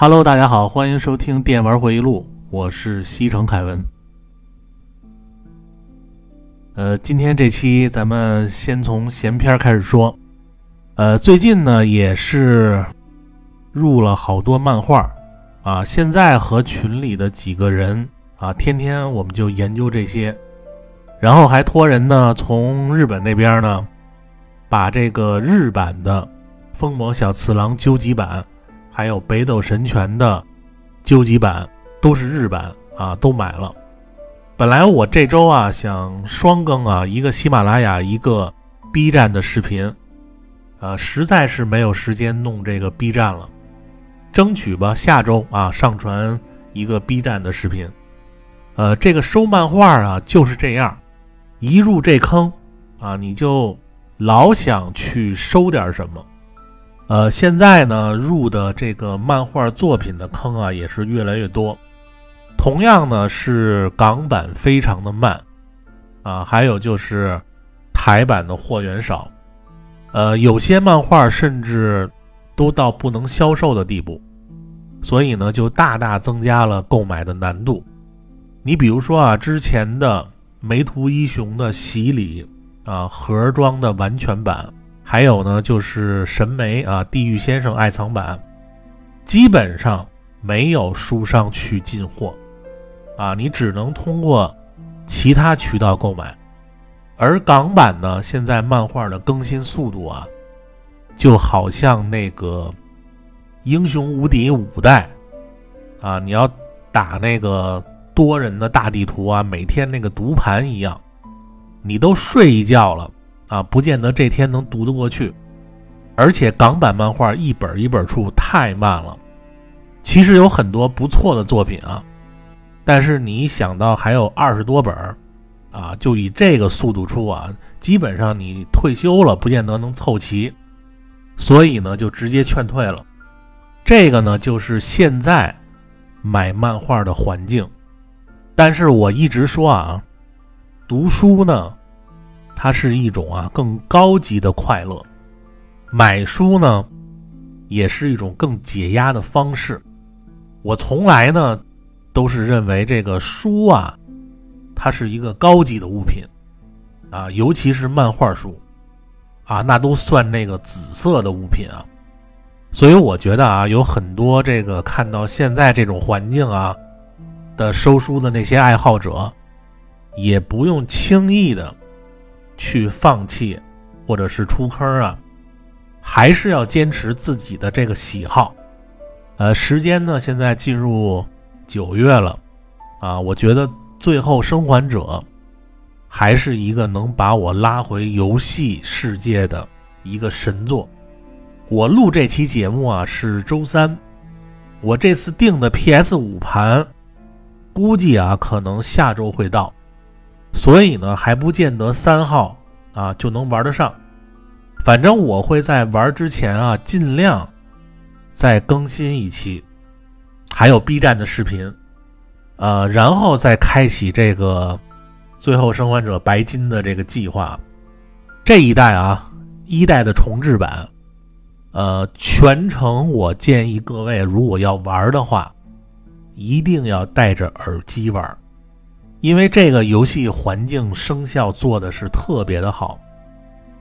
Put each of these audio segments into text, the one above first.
Hello，大家好，欢迎收听电玩回忆录，我是西城凯文。呃，今天这期咱们先从闲篇开始说。呃，最近呢也是入了好多漫画啊，现在和群里的几个人啊，天天我们就研究这些，然后还托人呢从日本那边呢把这个日版的《风魔小次郎》究极版。还有北斗神拳的究极版都是日版啊，都买了。本来我这周啊想双更啊，一个喜马拉雅，一个 B 站的视频，呃，实在是没有时间弄这个 B 站了。争取吧，下周啊上传一个 B 站的视频。呃，这个收漫画啊就是这样，一入这坑啊，你就老想去收点什么。呃，现在呢，入的这个漫画作品的坑啊，也是越来越多。同样呢，是港版非常的慢啊，还有就是台版的货源少。呃，有些漫画甚至都到不能销售的地步，所以呢，就大大增加了购买的难度。你比如说啊，之前的梅图一雄的洗礼啊，盒装的完全版。还有呢，就是神媒啊，地狱先生爱藏版，基本上没有书商去进货，啊，你只能通过其他渠道购买。而港版呢，现在漫画的更新速度啊，就好像那个英雄无敌五代啊，你要打那个多人的大地图啊，每天那个读盘一样，你都睡一觉了。啊，不见得这天能读得过去，而且港版漫画一本一本出太慢了。其实有很多不错的作品啊，但是你想到还有二十多本啊，就以这个速度出啊，基本上你退休了不见得能凑齐，所以呢就直接劝退了。这个呢就是现在买漫画的环境，但是我一直说啊，读书呢。它是一种啊更高级的快乐，买书呢，也是一种更解压的方式。我从来呢都是认为这个书啊，它是一个高级的物品啊，尤其是漫画书啊，那都算那个紫色的物品啊。所以我觉得啊，有很多这个看到现在这种环境啊的收书的那些爱好者，也不用轻易的。去放弃，或者是出坑啊，还是要坚持自己的这个喜好。呃，时间呢，现在进入九月了，啊，我觉得《最后生还者》还是一个能把我拉回游戏世界的一个神作。我录这期节目啊是周三，我这次订的 PS 五盘，估计啊可能下周会到。所以呢，还不见得三号啊就能玩得上。反正我会在玩之前啊，尽量再更新一期，还有 B 站的视频，呃，然后再开启这个《最后生还者》白金的这个计划。这一代啊，一代的重置版，呃，全程我建议各位，如果要玩的话，一定要戴着耳机玩。因为这个游戏环境声效做的是特别的好，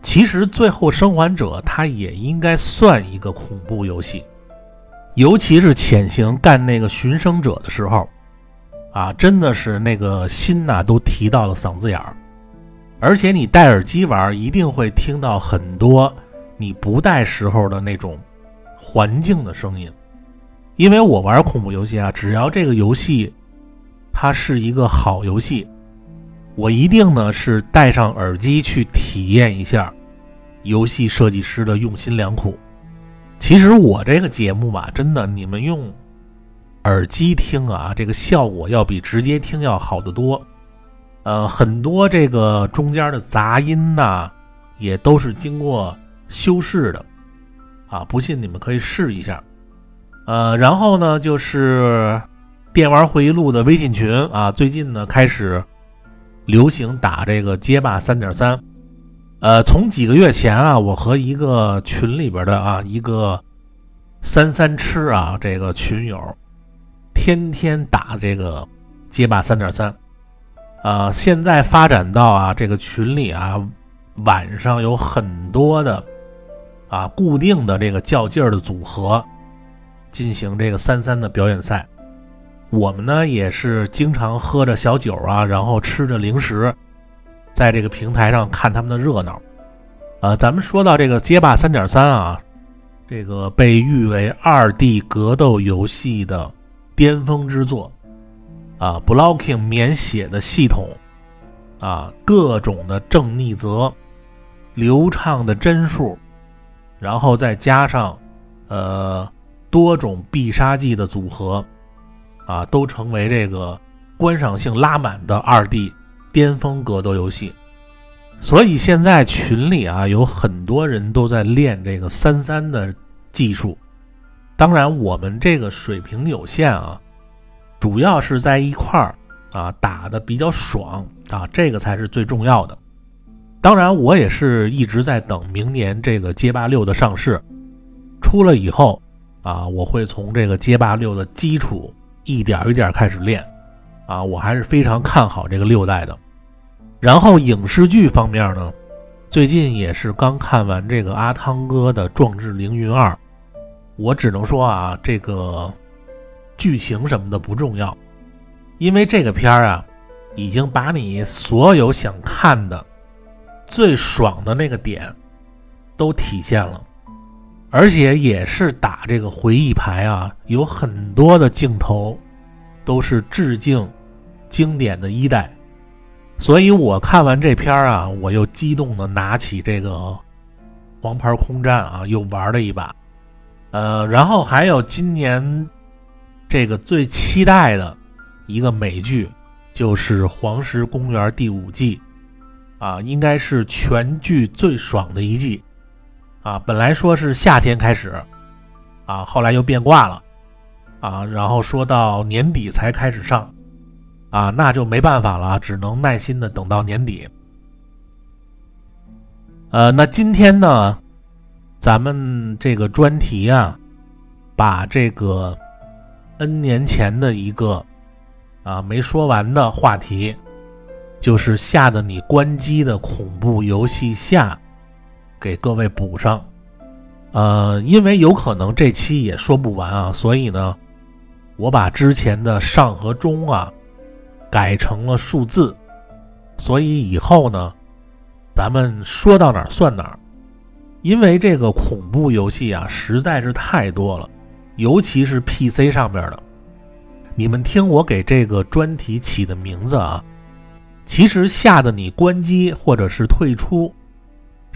其实《最后生还者》它也应该算一个恐怖游戏，尤其是潜行干那个寻生者的时候，啊，真的是那个心呐都提到了嗓子眼儿，而且你戴耳机玩，一定会听到很多你不戴时候的那种环境的声音，因为我玩恐怖游戏啊，只要这个游戏。它是一个好游戏，我一定呢是戴上耳机去体验一下游戏设计师的用心良苦。其实我这个节目吧，真的你们用耳机听啊，这个效果要比直接听要好得多。呃，很多这个中间的杂音呐，也都是经过修饰的啊。不信你们可以试一下。呃，然后呢就是。电玩回忆录的微信群啊，最近呢开始流行打这个街霸三点三。呃，从几个月前啊，我和一个群里边的啊一个三三吃啊，这个群友天天打这个街霸三点三，啊，现在发展到啊，这个群里啊，晚上有很多的啊固定的这个较劲儿的组合进行这个三三的表演赛。我们呢也是经常喝着小酒啊，然后吃着零食，在这个平台上看他们的热闹。呃，咱们说到这个街霸三点三啊。这个被誉为二 D 格斗游戏的巅峰之作啊，blocking 免血的系统啊，各种的正逆则，流畅的帧数，然后再加上呃多种必杀技的组合啊，都成为这个观赏性拉满的二 D 巅峰格斗游戏。所以现在群里啊，有很多人都在练这个三三的技术。当然，我们这个水平有限啊，主要是在一块儿啊打的比较爽啊，这个才是最重要的。当然，我也是一直在等明年这个街霸六的上市出了以后啊，我会从这个街霸六的基础一点一点开始练。啊，我还是非常看好这个六代的。然后影视剧方面呢，最近也是刚看完这个阿汤哥的《壮志凌云二》，我只能说啊，这个剧情什么的不重要，因为这个片儿啊，已经把你所有想看的最爽的那个点都体现了，而且也是打这个回忆牌啊，有很多的镜头都是致敬经典的一代。所以我看完这片儿啊，我又激动的拿起这个黄牌空战啊，又玩了一把。呃，然后还有今年这个最期待的一个美剧，就是《黄石公园》第五季啊，应该是全剧最爽的一季啊。本来说是夏天开始啊，后来又变卦了啊，然后说到年底才开始上。啊，那就没办法了，只能耐心的等到年底。呃，那今天呢，咱们这个专题啊，把这个 N 年前的一个啊没说完的话题，就是吓得你关机的恐怖游戏下，给各位补上。呃，因为有可能这期也说不完啊，所以呢，我把之前的上和中啊。改成了数字，所以以后呢，咱们说到哪儿算哪儿。因为这个恐怖游戏啊，实在是太多了，尤其是 PC 上边的。你们听我给这个专题起的名字啊，其实吓得你关机或者是退出，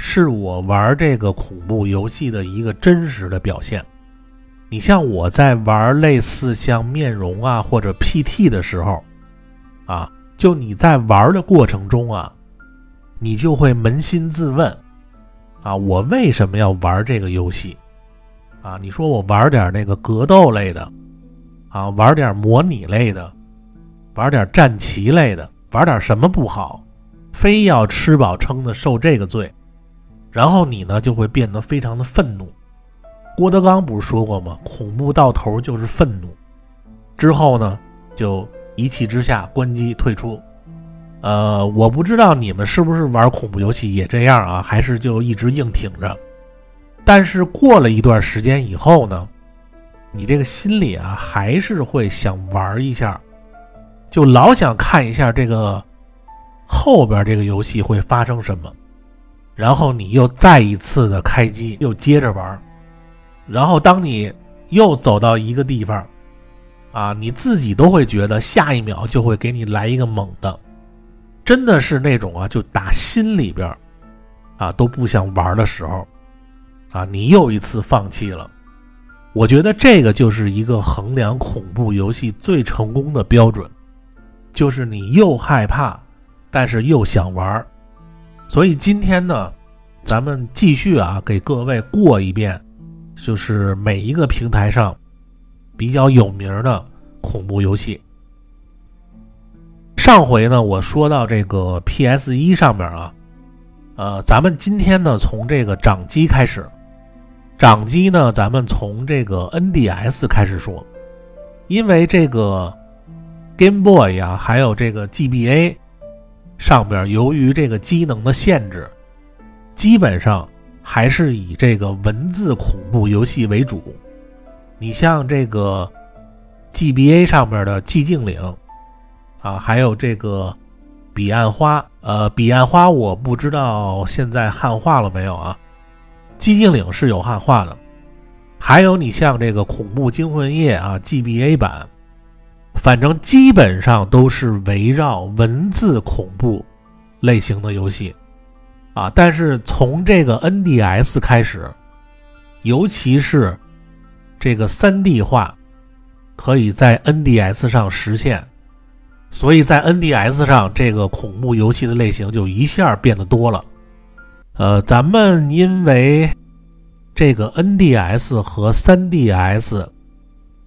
是我玩这个恐怖游戏的一个真实的表现。你像我在玩类似像面容啊或者 PT 的时候。啊，就你在玩的过程中啊，你就会扪心自问，啊，我为什么要玩这个游戏？啊，你说我玩点那个格斗类的，啊，玩点模拟类的，玩点战棋类的，玩点什么不好？非要吃饱撑的受这个罪？然后你呢就会变得非常的愤怒。郭德纲不是说过吗？恐怖到头就是愤怒。之后呢就。一气之下关机退出，呃，我不知道你们是不是玩恐怖游戏也这样啊，还是就一直硬挺着。但是过了一段时间以后呢，你这个心里啊还是会想玩一下，就老想看一下这个后边这个游戏会发生什么，然后你又再一次的开机，又接着玩，然后当你又走到一个地方。啊，你自己都会觉得下一秒就会给你来一个猛的，真的是那种啊，就打心里边啊都不想玩的时候，啊，你又一次放弃了。我觉得这个就是一个衡量恐怖游戏最成功的标准，就是你又害怕，但是又想玩儿。所以今天呢，咱们继续啊，给各位过一遍，就是每一个平台上。比较有名的恐怖游戏。上回呢，我说到这个 PS 一上面啊，呃，咱们今天呢从这个掌机开始，掌机呢，咱们从这个 NDS 开始说，因为这个 Game Boy 呀，还有这个 GBA 上边，由于这个机能的限制，基本上还是以这个文字恐怖游戏为主。你像这个 GBA 上边的《寂静岭》啊，还有这个《彼岸花》。呃，《彼岸花》我不知道现在汉化了没有啊？《寂静岭》是有汉化的。还有你像这个《恐怖惊魂夜》啊，GBA 版，反正基本上都是围绕文字恐怖类型的游戏啊。但是从这个 NDS 开始，尤其是这个 3D 化可以在 NDS 上实现，所以在 NDS 上这个恐怖游戏的类型就一下变得多了。呃，咱们因为这个 NDS 和 3DS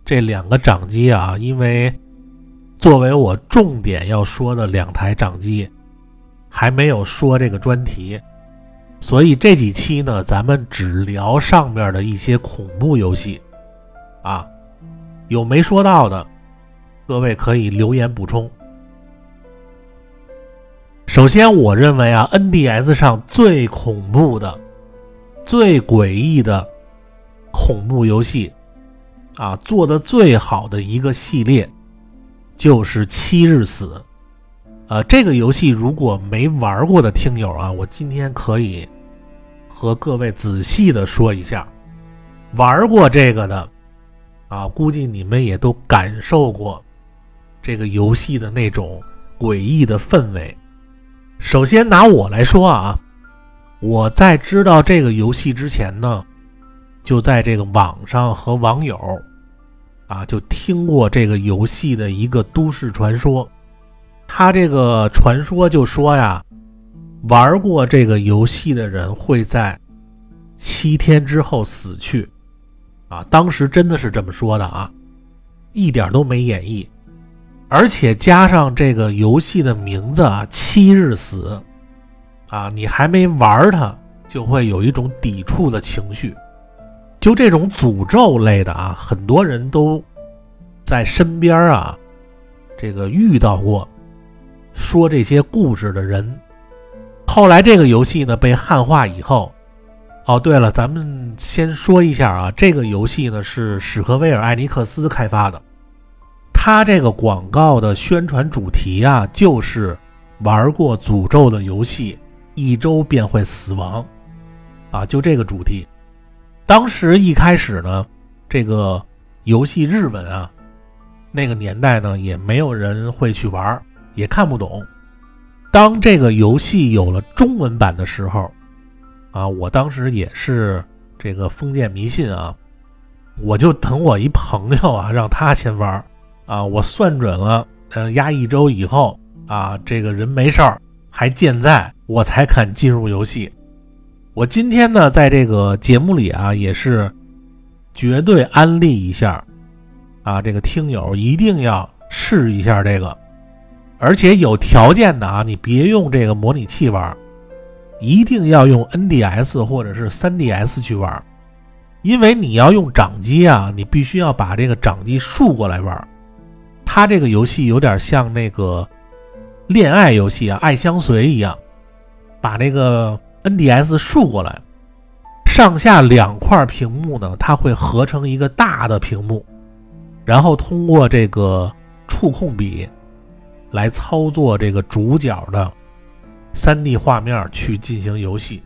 这两个掌机啊，因为作为我重点要说的两台掌机，还没有说这个专题，所以这几期呢，咱们只聊上面的一些恐怖游戏。啊，有没说到的，各位可以留言补充。首先，我认为啊，NDS 上最恐怖的、最诡异的恐怖游戏啊，做的最好的一个系列就是《七日死》。呃，这个游戏如果没玩过的听友啊，我今天可以和各位仔细的说一下，玩过这个的。啊，估计你们也都感受过这个游戏的那种诡异的氛围。首先拿我来说啊，我在知道这个游戏之前呢，就在这个网上和网友啊，就听过这个游戏的一个都市传说。他这个传说就说呀，玩过这个游戏的人会在七天之后死去。啊，当时真的是这么说的啊，一点都没演绎，而且加上这个游戏的名字啊，“七日死”，啊，你还没玩它，就会有一种抵触的情绪。就这种诅咒类的啊，很多人都在身边啊，这个遇到过说这些故事的人。后来这个游戏呢被汉化以后。哦，对了，咱们先说一下啊，这个游戏呢是史克威尔艾尼克斯开发的，他这个广告的宣传主题啊，就是玩过诅咒的游戏，一周便会死亡，啊，就这个主题。当时一开始呢，这个游戏日文啊，那个年代呢也没有人会去玩，也看不懂。当这个游戏有了中文版的时候。啊，我当时也是这个封建迷信啊，我就等我一朋友啊，让他先玩啊，我算准了，嗯，压一周以后啊，这个人没事儿还健在，我才肯进入游戏。我今天呢，在这个节目里啊，也是绝对安利一下啊，这个听友一定要试一下这个，而且有条件的啊，你别用这个模拟器玩。一定要用 NDS 或者是 3DS 去玩，因为你要用掌机啊，你必须要把这个掌机竖过来玩。它这个游戏有点像那个恋爱游戏啊，《爱相随》一样，把那个 NDS 竖过来，上下两块屏幕呢，它会合成一个大的屏幕，然后通过这个触控笔来操作这个主角的。三 D 画面去进行游戏，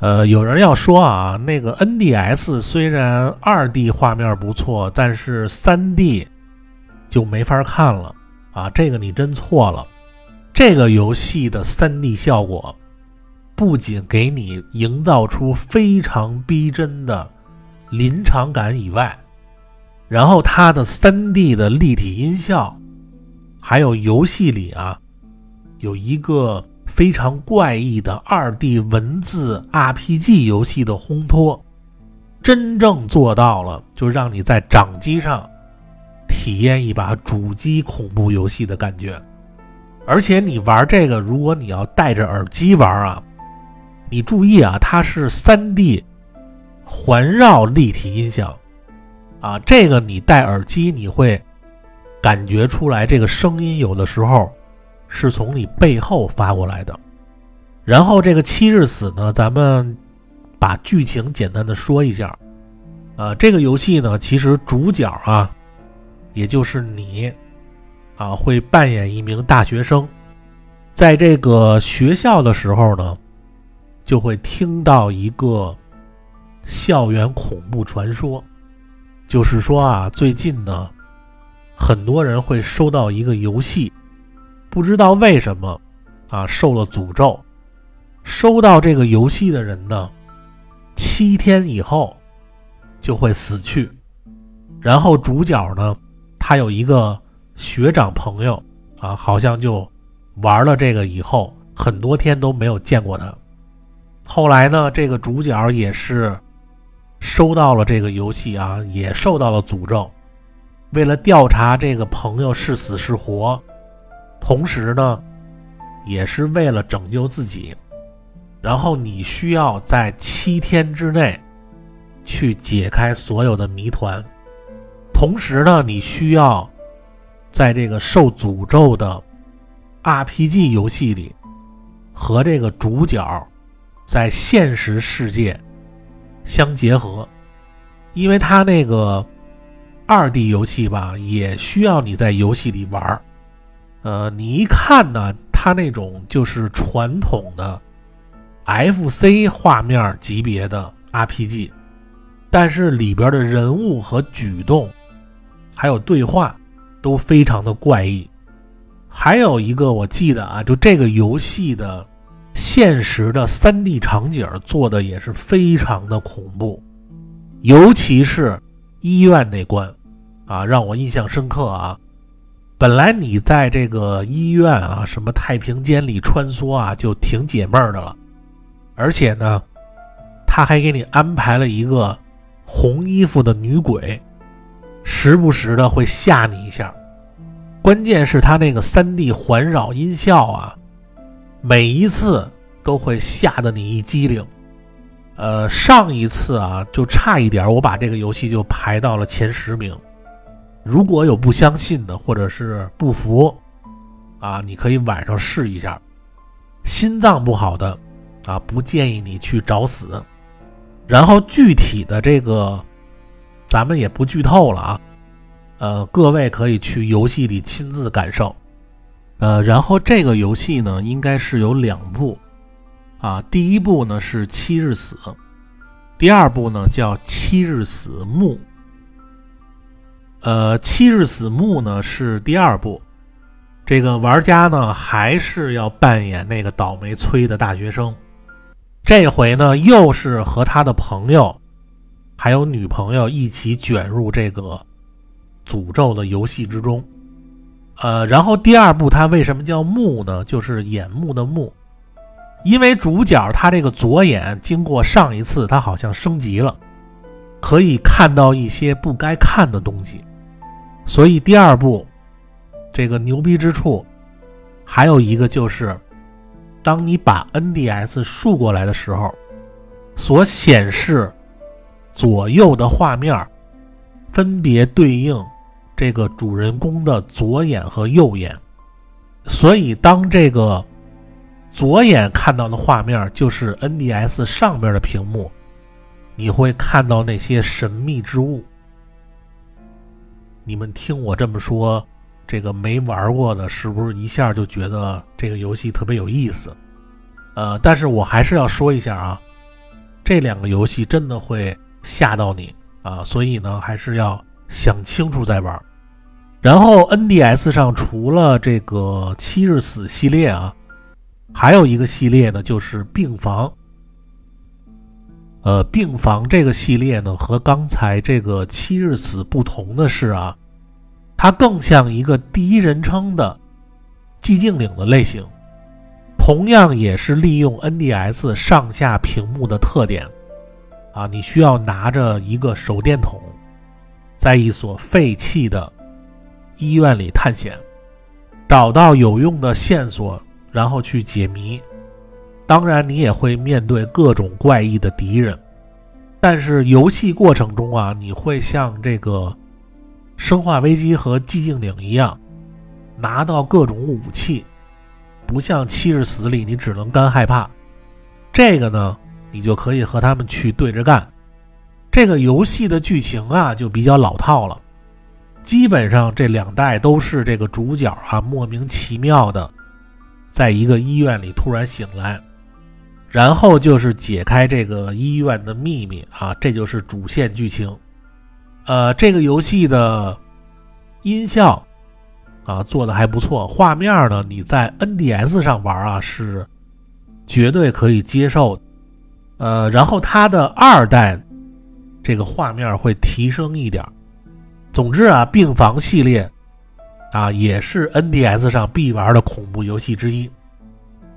呃，有人要说啊，那个 NDS 虽然二 D 画面不错，但是三 D 就没法看了啊。这个你真错了，这个游戏的三 D 效果不仅给你营造出非常逼真的临场感以外，然后它的三 D 的立体音效，还有游戏里啊有一个。非常怪异的二 D 文字 RPG 游戏的烘托，真正做到了，就让你在掌机上体验一把主机恐怖游戏的感觉。而且你玩这个，如果你要戴着耳机玩啊，你注意啊，它是 3D 环绕立体音响，啊，这个你戴耳机你会感觉出来，这个声音有的时候是从你背后发过来的。然后这个七日死呢，咱们把剧情简单的说一下。呃，这个游戏呢，其实主角啊，也就是你啊，会扮演一名大学生，在这个学校的时候呢，就会听到一个校园恐怖传说，就是说啊，最近呢，很多人会收到一个游戏，不知道为什么啊，受了诅咒。收到这个游戏的人呢，七天以后就会死去。然后主角呢，他有一个学长朋友啊，好像就玩了这个以后，很多天都没有见过他。后来呢，这个主角也是收到了这个游戏啊，也受到了诅咒。为了调查这个朋友是死是活，同时呢，也是为了拯救自己。然后你需要在七天之内去解开所有的谜团，同时呢，你需要在这个受诅咒的 RPG 游戏里和这个主角在现实世界相结合，因为他那个二 D 游戏吧，也需要你在游戏里玩儿呃，你一看呢，他那种就是传统的。FC 画面级别的 RPG，但是里边的人物和举动，还有对话都非常的怪异。还有一个我记得啊，就这个游戏的现实的 3D 场景做的也是非常的恐怖，尤其是医院那关啊，让我印象深刻啊。本来你在这个医院啊，什么太平间里穿梭啊，就挺解闷的了。而且呢，他还给你安排了一个红衣服的女鬼，时不时的会吓你一下。关键是他那个 3D 环绕音效啊，每一次都会吓得你一激灵。呃，上一次啊，就差一点，我把这个游戏就排到了前十名。如果有不相信的或者是不服啊，你可以晚上试一下。心脏不好的。啊，不建议你去找死。然后具体的这个，咱们也不剧透了啊。呃，各位可以去游戏里亲自感受。呃，然后这个游戏呢，应该是有两部啊。第一部呢是《七日死》，第二部呢叫《七日死墓》。呃，《七日死墓》呢是第二部，这个玩家呢还是要扮演那个倒霉催的大学生。这回呢，又是和他的朋友，还有女朋友一起卷入这个诅咒的游戏之中。呃，然后第二部它为什么叫目呢？就是眼目的目，因为主角他这个左眼经过上一次他好像升级了，可以看到一些不该看的东西，所以第二部这个牛逼之处还有一个就是。当你把 NDS 竖过来的时候，所显示左右的画面分别对应这个主人公的左眼和右眼，所以当这个左眼看到的画面就是 NDS 上面的屏幕，你会看到那些神秘之物。你们听我这么说。这个没玩过的，是不是一下就觉得这个游戏特别有意思？呃，但是我还是要说一下啊，这两个游戏真的会吓到你啊，所以呢，还是要想清楚再玩。然后 NDS 上除了这个七日死系列啊，还有一个系列呢，就是病房。呃，病房这个系列呢，和刚才这个七日死不同的是啊。它更像一个第一人称的寂静岭的类型，同样也是利用 NDS 上下屏幕的特点啊，你需要拿着一个手电筒，在一所废弃的医院里探险，找到有用的线索，然后去解谜。当然，你也会面对各种怪异的敌人，但是游戏过程中啊，你会像这个《生化危机》和《寂静岭》一样，拿到各种武器，不像《七日死》里你只能干害怕。这个呢，你就可以和他们去对着干。这个游戏的剧情啊，就比较老套了，基本上这两代都是这个主角啊，莫名其妙的，在一个医院里突然醒来。然后就是解开这个医院的秘密啊，这就是主线剧情。呃，这个游戏的音效啊做的还不错，画面呢你在 NDS 上玩啊是绝对可以接受。呃，然后它的二代这个画面会提升一点。总之啊，病房系列啊也是 NDS 上必玩的恐怖游戏之一。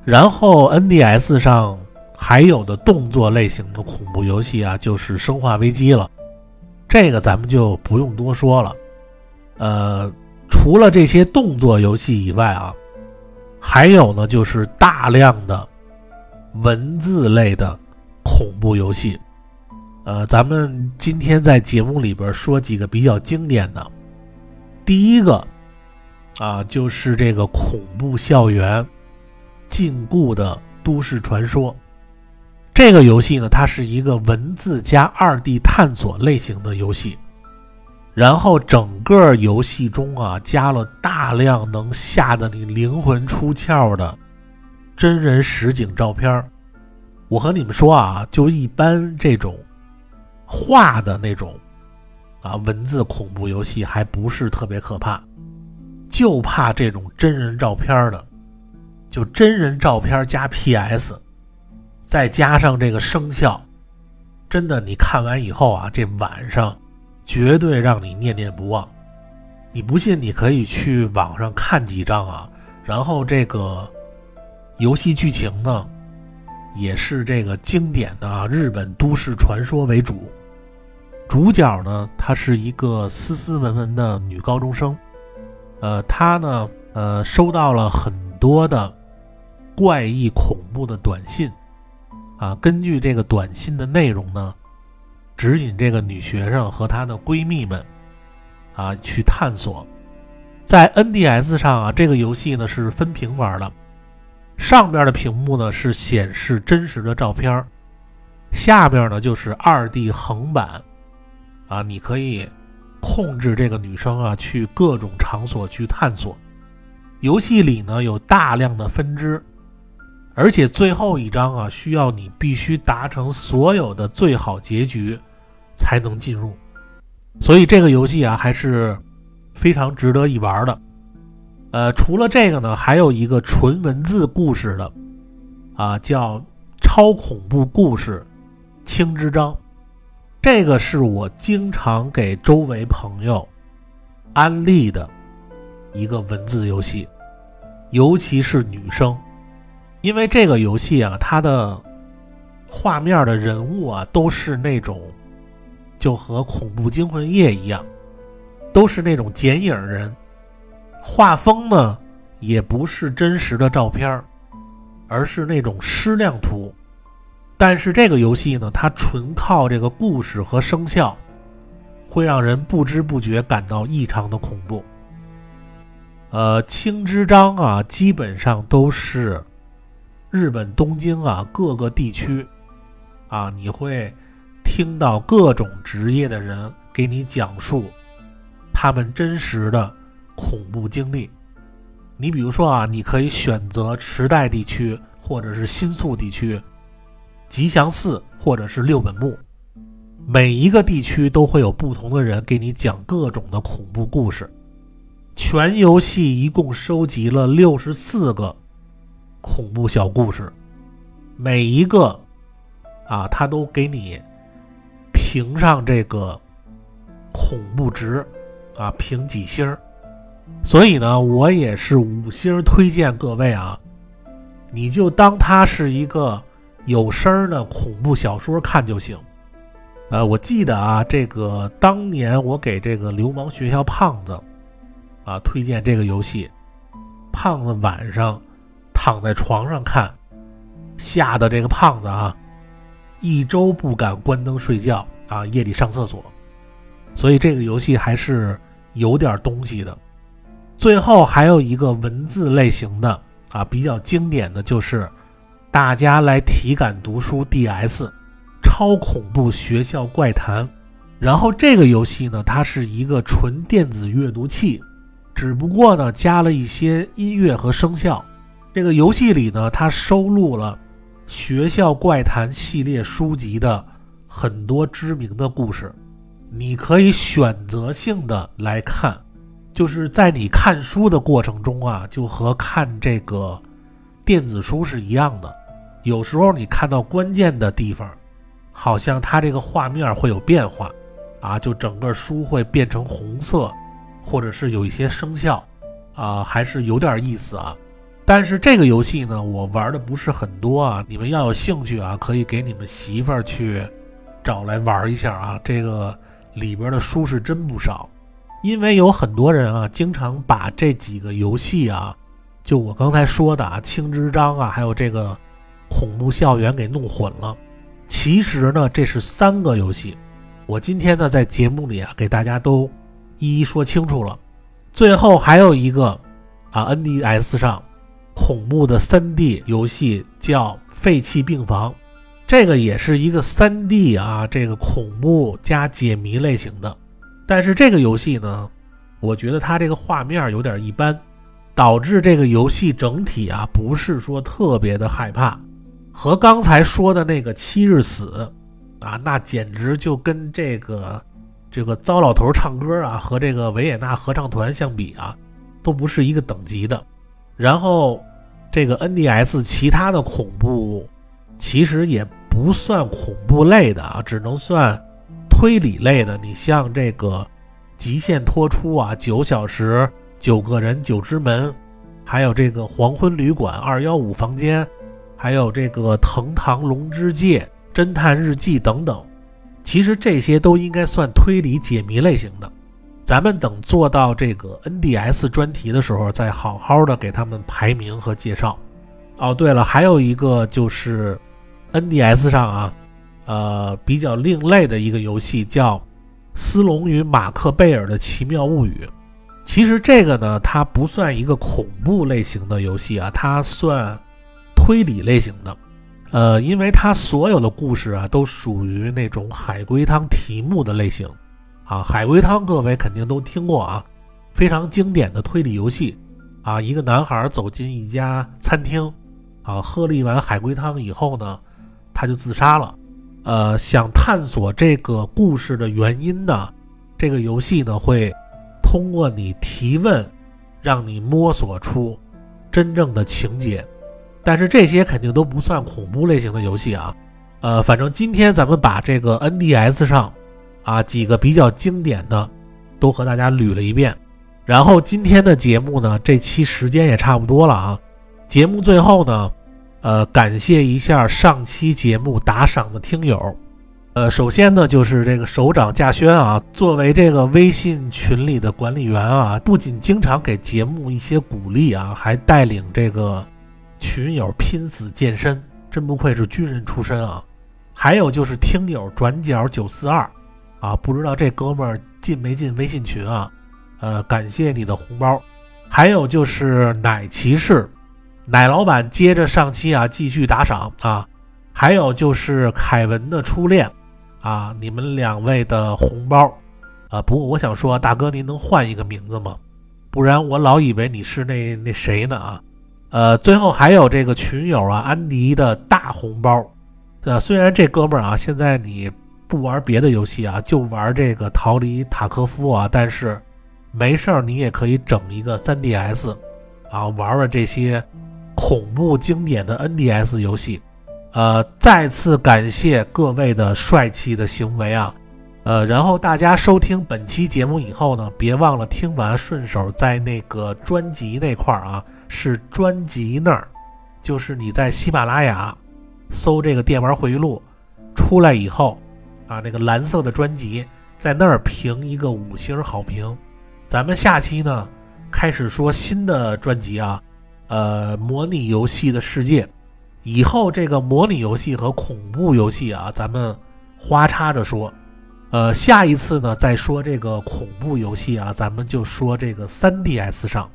然后 NDS 上还有的动作类型的恐怖游戏啊，就是《生化危机》了。这个咱们就不用多说了。呃，除了这些动作游戏以外啊，还有呢，就是大量的文字类的恐怖游戏。呃，咱们今天在节目里边说几个比较经典的。第一个啊，就是这个恐怖校园。禁锢的都市传说，这个游戏呢，它是一个文字加二 D 探索类型的游戏，然后整个游戏中啊，加了大量能吓得你灵魂出窍的真人实景照片。我和你们说啊，就一般这种画的那种啊文字恐怖游戏还不是特别可怕，就怕这种真人照片的。就真人照片加 PS，再加上这个声效，真的，你看完以后啊，这晚上绝对让你念念不忘。你不信，你可以去网上看几张啊。然后这个游戏剧情呢，也是这个经典的日本都市传说为主。主角呢，她是一个斯斯文文的女高中生，呃，她呢，呃，收到了很多的。怪异恐怖的短信，啊，根据这个短信的内容呢，指引这个女学生和她的闺蜜们，啊，去探索。在 NDS 上啊，这个游戏呢是分屏玩的，上边的屏幕呢是显示真实的照片，下边呢就是二 D 横版，啊，你可以控制这个女生啊去各种场所去探索。游戏里呢有大量的分支。而且最后一章啊，需要你必须达成所有的最好结局，才能进入。所以这个游戏啊，还是非常值得一玩的。呃，除了这个呢，还有一个纯文字故事的，啊，叫超恐怖故事《青之章》。这个是我经常给周围朋友安利的一个文字游戏，尤其是女生。因为这个游戏啊，它的画面的人物啊，都是那种就和《恐怖惊魂夜》一样，都是那种剪影人。画风呢，也不是真实的照片，而是那种矢量图。但是这个游戏呢，它纯靠这个故事和声效，会让人不知不觉感到异常的恐怖。呃，青之章啊，基本上都是。日本东京啊，各个地区啊，你会听到各种职业的人给你讲述他们真实的恐怖经历。你比如说啊，你可以选择池袋地区，或者是新宿地区、吉祥寺，或者是六本木。每一个地区都会有不同的人给你讲各种的恐怖故事。全游戏一共收集了六十四个。恐怖小故事，每一个啊，他都给你评上这个恐怖值啊，评几星儿所以呢，我也是五星推荐各位啊，你就当它是一个有声的恐怖小说看就行。呃，我记得啊，这个当年我给这个流氓学校胖子啊推荐这个游戏，胖子晚上。躺在床上看，吓得这个胖子啊，一周不敢关灯睡觉啊，夜里上厕所。所以这个游戏还是有点东西的。最后还有一个文字类型的啊，比较经典的就是大家来体感读书 DS 超恐怖学校怪谈。然后这个游戏呢，它是一个纯电子阅读器，只不过呢加了一些音乐和声效。这个游戏里呢，它收录了学校怪谈系列书籍的很多知名的故事。你可以选择性的来看，就是在你看书的过程中啊，就和看这个电子书是一样的。有时候你看到关键的地方，好像它这个画面会有变化，啊，就整个书会变成红色，或者是有一些声效，啊，还是有点意思啊。但是这个游戏呢，我玩的不是很多啊。你们要有兴趣啊，可以给你们媳妇儿去找来玩一下啊。这个。里边的书是真不少，因为有很多人啊，经常把这几个游戏啊，就我刚才说的啊，《青之章》啊，还有这个恐怖校园给弄混了。其实呢，这是三个游戏。我今天呢，在节目里啊，给大家都一一说清楚了。最后还有一个啊，NDS 上恐怖的 3D 游戏叫《废弃病房》。这个也是一个三 D 啊，这个恐怖加解谜类型的，但是这个游戏呢，我觉得它这个画面有点一般，导致这个游戏整体啊不是说特别的害怕，和刚才说的那个七日死啊，那简直就跟这个这个糟老头唱歌啊和这个维也纳合唱团相比啊，都不是一个等级的。然后这个 NDS 其他的恐怖其实也。不算恐怖类的啊，只能算推理类的。你像这个极限脱出啊，九小时、九个人、九之门，还有这个黄昏旅馆、二幺五房间，还有这个藤堂龙之介、侦探日记等等，其实这些都应该算推理解谜类型的。咱们等做到这个 NDS 专题的时候，再好好的给他们排名和介绍。哦，对了，还有一个就是。NDS 上啊，呃，比较另类的一个游戏叫《斯隆与马克贝尔的奇妙物语》。其实这个呢，它不算一个恐怖类型的游戏啊，它算推理类型的。呃，因为它所有的故事啊，都属于那种海龟汤题目的类型啊。海龟汤各位肯定都听过啊，非常经典的推理游戏啊。一个男孩走进一家餐厅啊，喝了一碗海龟汤以后呢。他就自杀了，呃，想探索这个故事的原因呢，这个游戏呢会通过你提问，让你摸索出真正的情节，但是这些肯定都不算恐怖类型的游戏啊，呃，反正今天咱们把这个 NDS 上啊几个比较经典的都和大家捋了一遍，然后今天的节目呢，这期时间也差不多了啊，节目最后呢。呃，感谢一下上期节目打赏的听友。呃，首先呢，就是这个首长稼轩啊，作为这个微信群里的管理员啊，不仅经常给节目一些鼓励啊，还带领这个群友拼死健身，真不愧是军人出身啊。还有就是听友转角九四二啊，不知道这哥们儿进没进微信群啊？呃，感谢你的红包。还有就是奶骑士。奶老板接着上期啊，继续打赏啊，还有就是凯文的初恋啊，你们两位的红包啊。不过我想说，大哥您能换一个名字吗？不然我老以为你是那那谁呢啊。呃，最后还有这个群友啊，安迪的大红包。呃，虽然这哥们儿啊，现在你不玩别的游戏啊，就玩这个逃离塔科夫啊，但是没事儿，你也可以整一个 3DS 啊，玩玩这些。恐怖经典的 NDS 游戏，呃，再次感谢各位的帅气的行为啊，呃，然后大家收听本期节目以后呢，别忘了听完顺手在那个专辑那块儿啊，是专辑那儿，就是你在喜马拉雅搜这个电玩回忆录出来以后啊，那个蓝色的专辑在那儿评一个五星好评。咱们下期呢开始说新的专辑啊。呃，模拟游戏的世界，以后这个模拟游戏和恐怖游戏啊，咱们花插着说。呃，下一次呢再说这个恐怖游戏啊，咱们就说这个 3DS 上。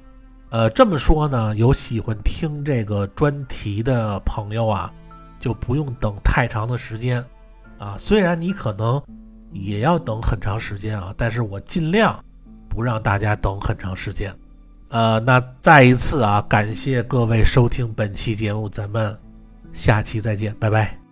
呃，这么说呢，有喜欢听这个专题的朋友啊，就不用等太长的时间啊。虽然你可能也要等很长时间啊，但是我尽量不让大家等很长时间。呃，那再一次啊，感谢各位收听本期节目，咱们下期再见，拜拜。